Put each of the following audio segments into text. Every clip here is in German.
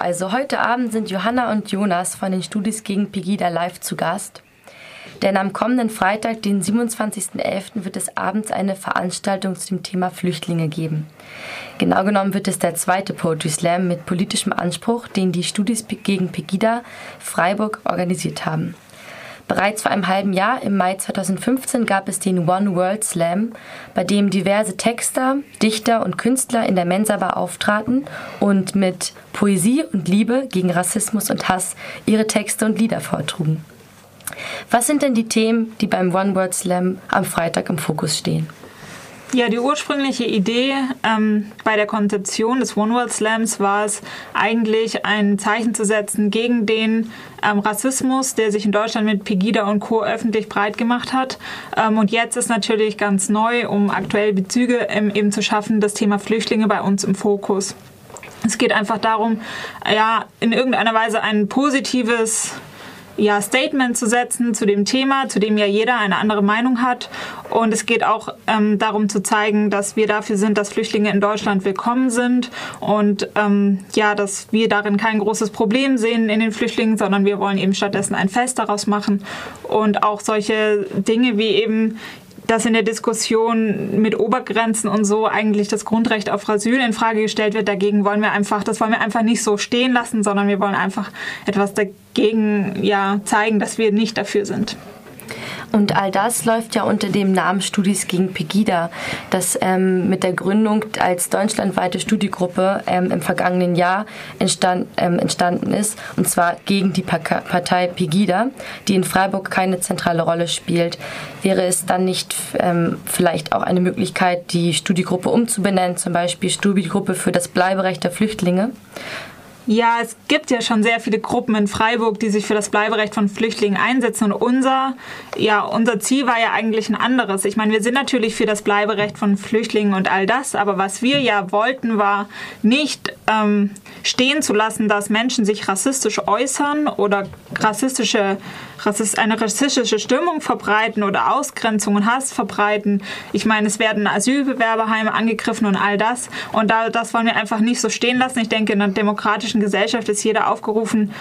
also heute Abend sind Johanna und Jonas von den Studis gegen Pegida live zu Gast. Denn am kommenden Freitag, den 27.11., wird es abends eine Veranstaltung zu dem Thema Flüchtlinge geben. Genau genommen wird es der zweite Poetry Slam mit politischem Anspruch, den die Studis gegen Pegida Freiburg organisiert haben. Bereits vor einem halben Jahr, im Mai 2015, gab es den One World Slam, bei dem diverse Texter, Dichter und Künstler in der Mensa-Bar auftraten und mit Poesie und Liebe gegen Rassismus und Hass ihre Texte und Lieder vortrugen. Was sind denn die Themen, die beim One Word Slam am Freitag im Fokus stehen? Ja, die ursprüngliche Idee ähm, bei der Konzeption des One World Slams war es eigentlich ein Zeichen zu setzen gegen den ähm, Rassismus, der sich in Deutschland mit Pegida und Co. öffentlich breit gemacht hat. Ähm, und jetzt ist natürlich ganz neu, um aktuelle Bezüge ähm, eben zu schaffen, das Thema Flüchtlinge bei uns im Fokus. Es geht einfach darum, ja, in irgendeiner Weise ein positives ja, Statement zu setzen zu dem Thema, zu dem ja jeder eine andere Meinung hat. Und es geht auch ähm, darum zu zeigen, dass wir dafür sind, dass Flüchtlinge in Deutschland willkommen sind und ähm, ja, dass wir darin kein großes Problem sehen in den Flüchtlingen, sondern wir wollen eben stattdessen ein Fest daraus machen und auch solche Dinge wie eben dass in der Diskussion mit Obergrenzen und so eigentlich das Grundrecht auf Asyl in Frage gestellt wird. Dagegen wollen wir einfach, das wollen wir einfach nicht so stehen lassen, sondern wir wollen einfach etwas dagegen ja zeigen, dass wir nicht dafür sind. Und all das läuft ja unter dem Namen Studis gegen Pegida, das ähm, mit der Gründung als deutschlandweite Studiegruppe ähm, im vergangenen Jahr entstand, ähm, entstanden ist, und zwar gegen die Partei Pegida, die in Freiburg keine zentrale Rolle spielt. Wäre es dann nicht ähm, vielleicht auch eine Möglichkeit, die Studiegruppe umzubenennen, zum Beispiel Studiegruppe für das Bleiberecht der Flüchtlinge? Ja, es gibt ja schon sehr viele Gruppen in Freiburg, die sich für das Bleiberecht von Flüchtlingen einsetzen. Und unser, ja, unser Ziel war ja eigentlich ein anderes. Ich meine, wir sind natürlich für das Bleiberecht von Flüchtlingen und all das, aber was wir ja wollten, war nicht ähm, stehen zu lassen, dass Menschen sich rassistisch äußern oder rassistische Rassist, eine rassistische Stimmung verbreiten oder Ausgrenzung und Hass verbreiten. Ich meine, es werden Asylbewerberheime angegriffen und all das. Und da, das wollen wir einfach nicht so stehen lassen. Ich denke, in einer demokratischen Gesellschaft ist jeder aufgerufen,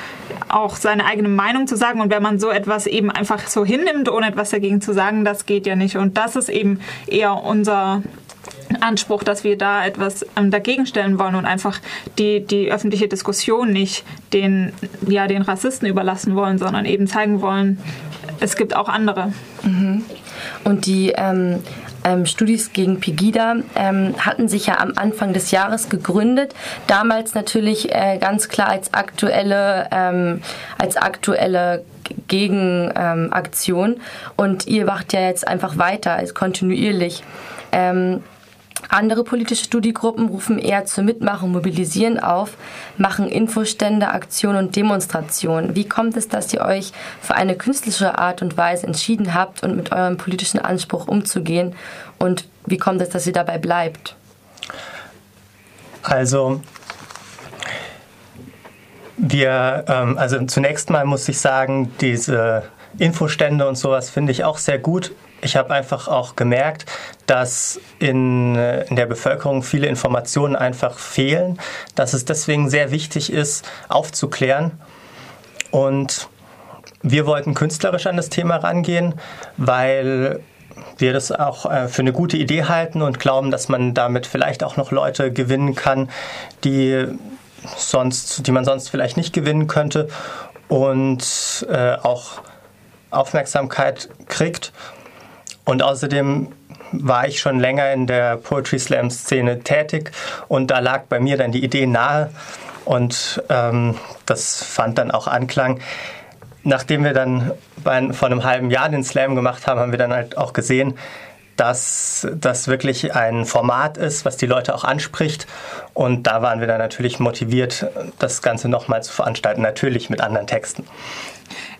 auch seine eigene Meinung zu sagen. Und wenn man so etwas eben einfach so hinnimmt, ohne etwas dagegen zu sagen, das geht ja nicht. Und das ist eben eher unser Anspruch, dass wir da etwas ähm, dagegen stellen wollen und einfach die, die öffentliche Diskussion nicht den, ja, den Rassisten überlassen wollen, sondern eben zeigen wollen, es gibt auch andere. Mhm. Und die ähm, ähm, Studis gegen Pegida ähm, hatten sich ja am Anfang des Jahres gegründet. Damals natürlich äh, ganz klar als aktuelle, ähm, als aktuelle Gegenaktion. und ihr macht ja jetzt einfach weiter, als kontinuierlich. Andere politische Studiegruppen rufen eher zur Mitmachung, mobilisieren auf, machen Infostände, Aktionen und Demonstrationen. Wie kommt es, dass ihr euch für eine künstlerische Art und Weise entschieden habt und mit eurem politischen Anspruch umzugehen? Und wie kommt es, dass ihr dabei bleibt? Also, wir, ähm, also zunächst mal muss ich sagen, diese Infostände und sowas finde ich auch sehr gut ich habe einfach auch gemerkt, dass in, äh, in der Bevölkerung viele Informationen einfach fehlen, dass es deswegen sehr wichtig ist, aufzuklären. Und wir wollten künstlerisch an das Thema rangehen, weil wir das auch äh, für eine gute Idee halten und glauben, dass man damit vielleicht auch noch Leute gewinnen kann, die sonst, die man sonst vielleicht nicht gewinnen könnte und äh, auch Aufmerksamkeit kriegt. Und außerdem war ich schon länger in der Poetry Slam Szene tätig und da lag bei mir dann die Idee nahe und ähm, das fand dann auch Anklang. Nachdem wir dann bei, vor einem halben Jahr den Slam gemacht haben, haben wir dann halt auch gesehen, dass das wirklich ein Format ist, was die Leute auch anspricht. Und da waren wir dann natürlich motiviert, das Ganze nochmal zu veranstalten, natürlich mit anderen Texten.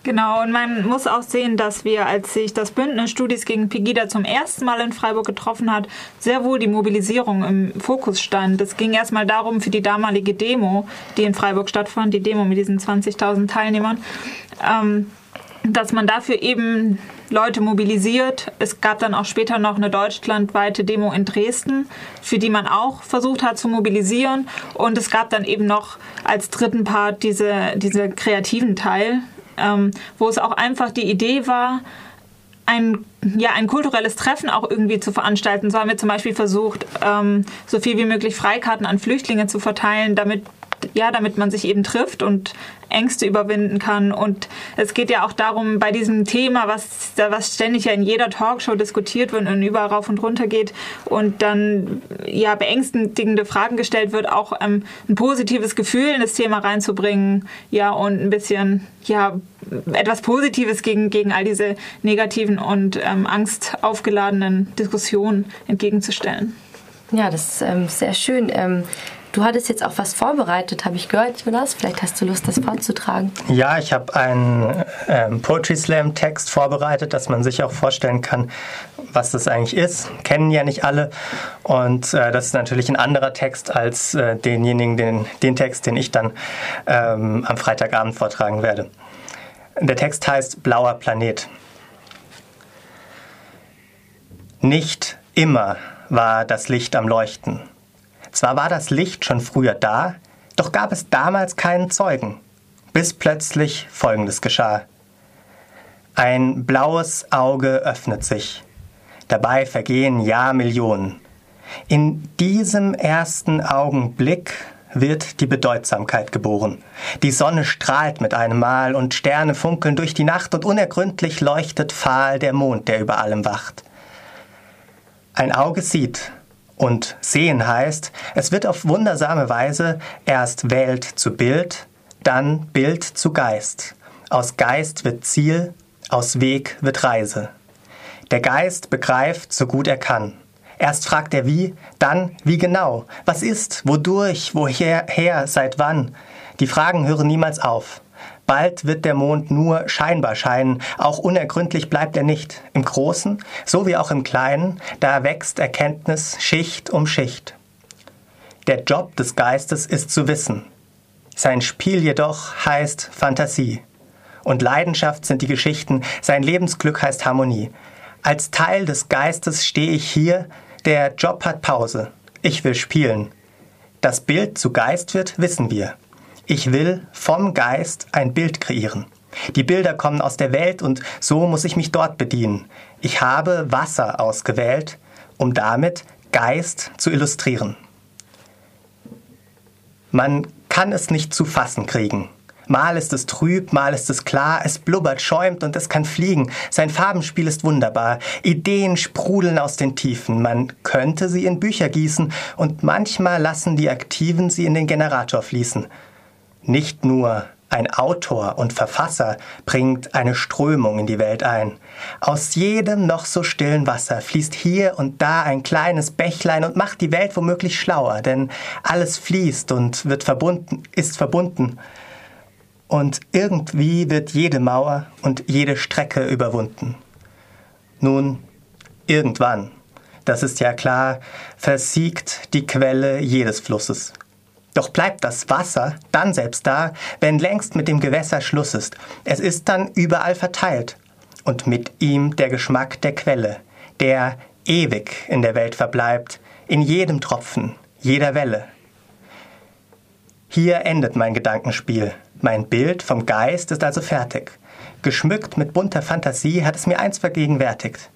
Genau, und man muss auch sehen, dass wir, als sich das Bündnis Studis gegen Pegida zum ersten Mal in Freiburg getroffen hat, sehr wohl die Mobilisierung im Fokus stand. Es ging erstmal darum, für die damalige Demo, die in Freiburg stattfand, die Demo mit diesen 20.000 Teilnehmern, ähm, dass man dafür eben Leute mobilisiert. Es gab dann auch später noch eine deutschlandweite Demo in Dresden, für die man auch versucht hat zu mobilisieren. Und es gab dann eben noch als dritten Part diese, diese kreativen Teil, ähm, wo es auch einfach die Idee war, ein, ja, ein kulturelles Treffen auch irgendwie zu veranstalten. So haben wir zum Beispiel versucht, ähm, so viel wie möglich Freikarten an Flüchtlinge zu verteilen, damit ja, damit man sich eben trifft und Ängste überwinden kann. Und es geht ja auch darum, bei diesem Thema, was, was ständig ja in jeder Talkshow diskutiert wird und überall rauf und runter geht und dann ja beängstigende Fragen gestellt wird, auch ähm, ein positives Gefühl in das Thema reinzubringen, ja, und ein bisschen, ja, etwas Positives gegen, gegen all diese negativen und ähm, angstaufgeladenen Diskussionen entgegenzustellen. Ja, das ist ähm, sehr schön. Ähm, Du hattest jetzt auch was vorbereitet, habe ich gehört, Jonas. Vielleicht hast du Lust, das vorzutragen. Ja, ich habe einen ähm, Poetry Slam Text vorbereitet, dass man sich auch vorstellen kann, was das eigentlich ist. Kennen ja nicht alle. Und äh, das ist natürlich ein anderer Text als äh, denjenigen, den, den Text, den ich dann ähm, am Freitagabend vortragen werde. Der Text heißt Blauer Planet. Nicht immer war das Licht am Leuchten. Zwar war das Licht schon früher da, doch gab es damals keinen Zeugen, bis plötzlich Folgendes geschah. Ein blaues Auge öffnet sich. Dabei vergehen Jahrmillionen. In diesem ersten Augenblick wird die Bedeutsamkeit geboren. Die Sonne strahlt mit einem Mal und Sterne funkeln durch die Nacht und unergründlich leuchtet fahl der Mond, der über allem wacht. Ein Auge sieht, und sehen heißt, es wird auf wundersame Weise erst Welt zu Bild, dann Bild zu Geist. Aus Geist wird Ziel, aus Weg wird Reise. Der Geist begreift, so gut er kann. Erst fragt er wie, dann wie genau, was ist, wodurch, woher, her, seit wann. Die Fragen hören niemals auf. Bald wird der Mond nur scheinbar scheinen, auch unergründlich bleibt er nicht. Im Großen, so wie auch im Kleinen, da wächst Erkenntnis Schicht um Schicht. Der Job des Geistes ist zu wissen. Sein Spiel jedoch heißt Fantasie. Und Leidenschaft sind die Geschichten, sein Lebensglück heißt Harmonie. Als Teil des Geistes stehe ich hier, der Job hat Pause. Ich will spielen. Das Bild zu Geist wird, wissen wir. Ich will vom Geist ein Bild kreieren. Die Bilder kommen aus der Welt und so muss ich mich dort bedienen. Ich habe Wasser ausgewählt, um damit Geist zu illustrieren. Man kann es nicht zu fassen kriegen. Mal ist es trüb, mal ist es klar, es blubbert, schäumt und es kann fliegen. Sein Farbenspiel ist wunderbar. Ideen sprudeln aus den Tiefen. Man könnte sie in Bücher gießen und manchmal lassen die Aktiven sie in den Generator fließen. Nicht nur ein Autor und Verfasser bringt eine Strömung in die Welt ein. Aus jedem noch so stillen Wasser fließt hier und da ein kleines Bächlein und macht die Welt womöglich schlauer, denn alles fließt und wird verbunden, ist verbunden. Und irgendwie wird jede Mauer und jede Strecke überwunden. Nun, irgendwann, das ist ja klar, versiegt die Quelle jedes Flusses. Doch bleibt das Wasser dann selbst da, wenn längst mit dem Gewässer Schluss ist. Es ist dann überall verteilt. Und mit ihm der Geschmack der Quelle, der ewig in der Welt verbleibt, in jedem Tropfen, jeder Welle. Hier endet mein Gedankenspiel. Mein Bild vom Geist ist also fertig. Geschmückt mit bunter Fantasie hat es mir eins vergegenwärtigt.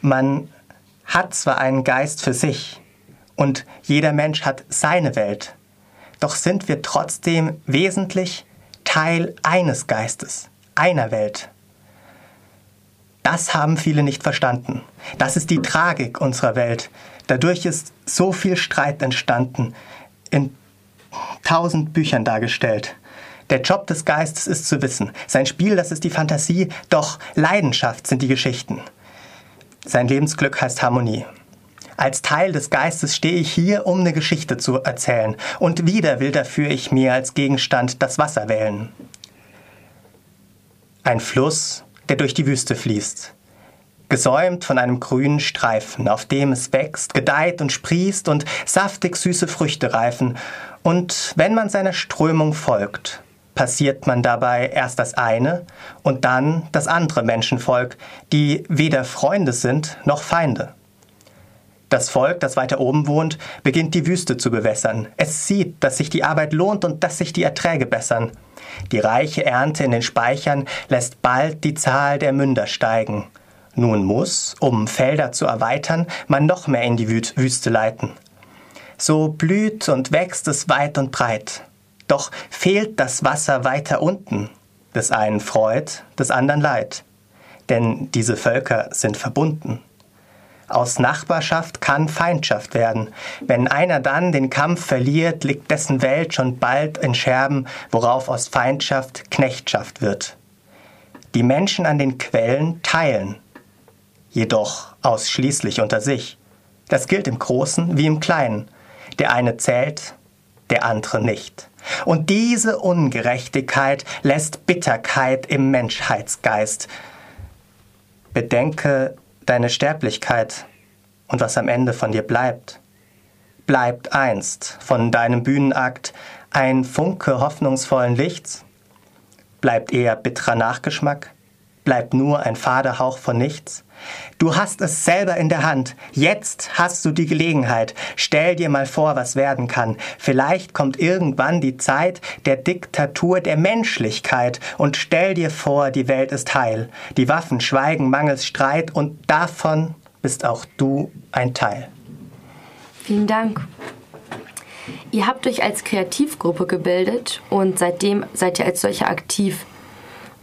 Man hat zwar einen Geist für sich, und jeder Mensch hat seine Welt. Doch sind wir trotzdem wesentlich Teil eines Geistes, einer Welt. Das haben viele nicht verstanden. Das ist die Tragik unserer Welt. Dadurch ist so viel Streit entstanden, in tausend Büchern dargestellt. Der Job des Geistes ist zu wissen. Sein Spiel, das ist die Fantasie, doch Leidenschaft sind die Geschichten. Sein Lebensglück heißt Harmonie. Als Teil des Geistes stehe ich hier, um eine Geschichte zu erzählen. Und wieder will dafür ich mir als Gegenstand das Wasser wählen. Ein Fluss, der durch die Wüste fließt. Gesäumt von einem grünen Streifen, auf dem es wächst, gedeiht und sprießt und saftig süße Früchte reifen. Und wenn man seiner Strömung folgt, passiert man dabei erst das eine und dann das andere Menschenvolk, die weder Freunde sind noch Feinde. Das Volk, das weiter oben wohnt, beginnt die Wüste zu bewässern. Es sieht, dass sich die Arbeit lohnt und dass sich die Erträge bessern. Die reiche Ernte in den Speichern lässt bald die Zahl der Münder steigen. Nun muss, um Felder zu erweitern, man noch mehr in die Wüste leiten. So blüht und wächst es weit und breit. Doch fehlt das Wasser weiter unten. Des einen Freud, des anderen Leid. Denn diese Völker sind verbunden. Aus Nachbarschaft kann Feindschaft werden. Wenn einer dann den Kampf verliert, liegt dessen Welt schon bald in Scherben, worauf aus Feindschaft Knechtschaft wird. Die Menschen an den Quellen teilen, jedoch ausschließlich unter sich. Das gilt im Großen wie im Kleinen. Der eine zählt, der andere nicht. Und diese Ungerechtigkeit lässt Bitterkeit im Menschheitsgeist. Bedenke deine Sterblichkeit und was am Ende von dir bleibt. Bleibt einst von deinem Bühnenakt ein Funke hoffnungsvollen Lichts? Bleibt eher bitterer Nachgeschmack? Bleibt nur ein fader Hauch von nichts? Du hast es selber in der Hand. Jetzt hast du die Gelegenheit. Stell dir mal vor, was werden kann. Vielleicht kommt irgendwann die Zeit der Diktatur der Menschlichkeit und stell dir vor, die Welt ist heil. Die Waffen schweigen mangels Streit und davon bist auch du ein Teil. Vielen Dank. Ihr habt euch als Kreativgruppe gebildet und seitdem seid ihr als solche aktiv.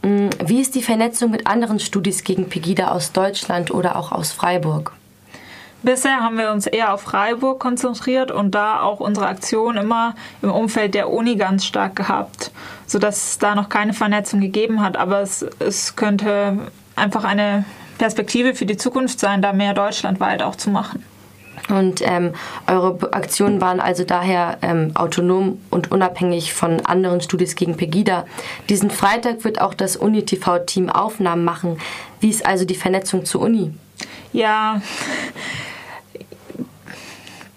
Mm, wie ist die Vernetzung mit anderen Studis gegen Pegida aus Deutschland oder auch aus Freiburg? Bisher haben wir uns eher auf Freiburg konzentriert und da auch unsere Aktion immer im Umfeld der Uni ganz stark gehabt, sodass es da noch keine Vernetzung gegeben hat. Aber es, es könnte einfach eine Perspektive für die Zukunft sein, da mehr deutschlandweit auch zu machen. Und ähm, eure Aktionen waren also daher ähm, autonom und unabhängig von anderen Studis gegen Pegida. Diesen Freitag wird auch das Uni-TV-Team Aufnahmen machen. Wie ist also die Vernetzung zur Uni? Ja,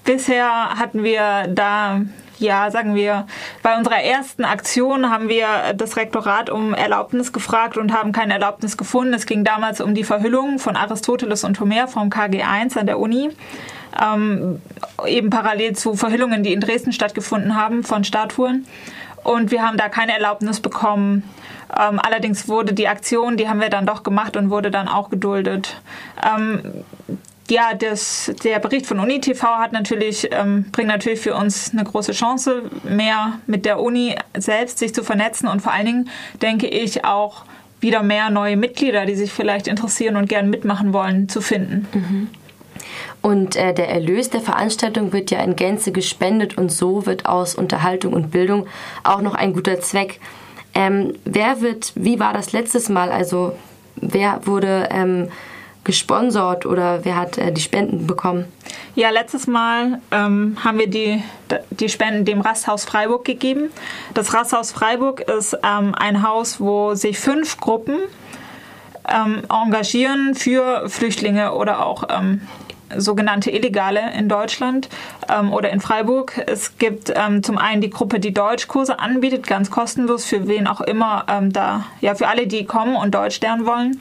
bisher hatten wir da ja, sagen wir, bei unserer ersten Aktion haben wir das Rektorat um Erlaubnis gefragt und haben keine Erlaubnis gefunden. Es ging damals um die Verhüllung von Aristoteles und Homer vom KG1 an der Uni ähm, eben parallel zu Verhüllungen, die in Dresden stattgefunden haben von Statuen. Und wir haben da keine Erlaubnis bekommen. Ähm, allerdings wurde die Aktion, die haben wir dann doch gemacht und wurde dann auch geduldet. Ähm, ja, das, der Bericht von UniTV hat natürlich, ähm, bringt natürlich für uns eine große Chance, mehr mit der Uni selbst sich zu vernetzen und vor allen Dingen denke ich auch wieder mehr neue Mitglieder, die sich vielleicht interessieren und gern mitmachen wollen, zu finden. Mhm. Und äh, der Erlös der Veranstaltung wird ja in Gänze gespendet und so wird aus Unterhaltung und Bildung auch noch ein guter Zweck. Ähm, wer wird, wie war das letztes Mal? Also wer wurde ähm, gesponsert oder wer hat äh, die Spenden bekommen? Ja, letztes Mal ähm, haben wir die, die Spenden dem Rasthaus Freiburg gegeben. Das Rasthaus Freiburg ist ähm, ein Haus, wo sich fünf Gruppen ähm, engagieren für Flüchtlinge oder auch ähm, sogenannte Illegale in Deutschland ähm, oder in Freiburg. Es gibt ähm, zum einen die Gruppe, die Deutschkurse anbietet, ganz kostenlos für wen auch immer ähm, da, ja, für alle, die kommen und Deutsch lernen wollen.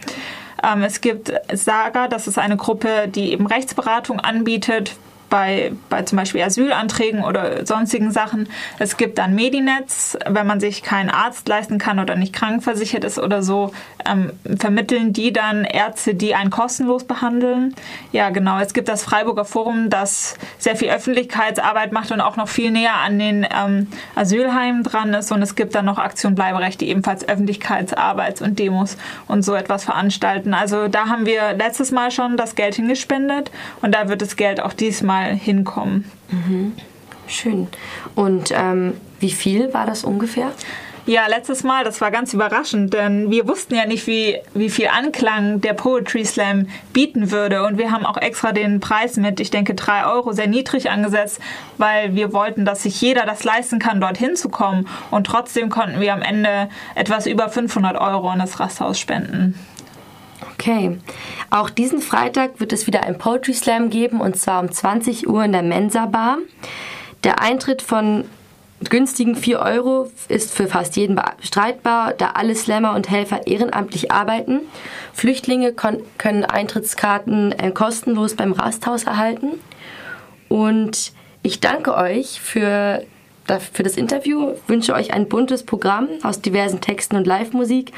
Ähm, es gibt Saga, das ist eine Gruppe, die eben Rechtsberatung anbietet bei, bei zum Beispiel Asylanträgen oder sonstigen Sachen. Es gibt dann Medinetz, wenn man sich keinen Arzt leisten kann oder nicht krankenversichert ist oder so, ähm, vermitteln die dann Ärzte, die einen kostenlos behandeln. Ja, genau. Es gibt das Freiburger Forum, das sehr viel Öffentlichkeitsarbeit macht und auch noch viel näher an den ähm, Asylheimen dran ist. Und es gibt dann noch Aktion Bleiberecht, die ebenfalls Öffentlichkeitsarbeit und Demos und so etwas veranstalten. Also da haben wir letztes Mal schon das Geld hingespendet und da wird das Geld auch diesmal mal hinkommen. Mhm. Schön. Und ähm, wie viel war das ungefähr? Ja, letztes Mal, das war ganz überraschend, denn wir wussten ja nicht, wie, wie viel Anklang der Poetry Slam bieten würde. Und wir haben auch extra den Preis mit, ich denke, drei Euro sehr niedrig angesetzt, weil wir wollten, dass sich jeder das leisten kann, dorthin zu kommen. Und trotzdem konnten wir am Ende etwas über 500 Euro in das Rasthaus spenden. Okay. Auch diesen Freitag wird es wieder ein Poetry Slam geben und zwar um 20 Uhr in der Mensa Bar. Der Eintritt von günstigen 4 Euro ist für fast jeden bestreitbar, da alle Slammer und Helfer ehrenamtlich arbeiten. Flüchtlinge können Eintrittskarten äh, kostenlos beim Rasthaus erhalten. Und ich danke euch für, für das Interview, wünsche euch ein buntes Programm aus diversen Texten und Live-Musik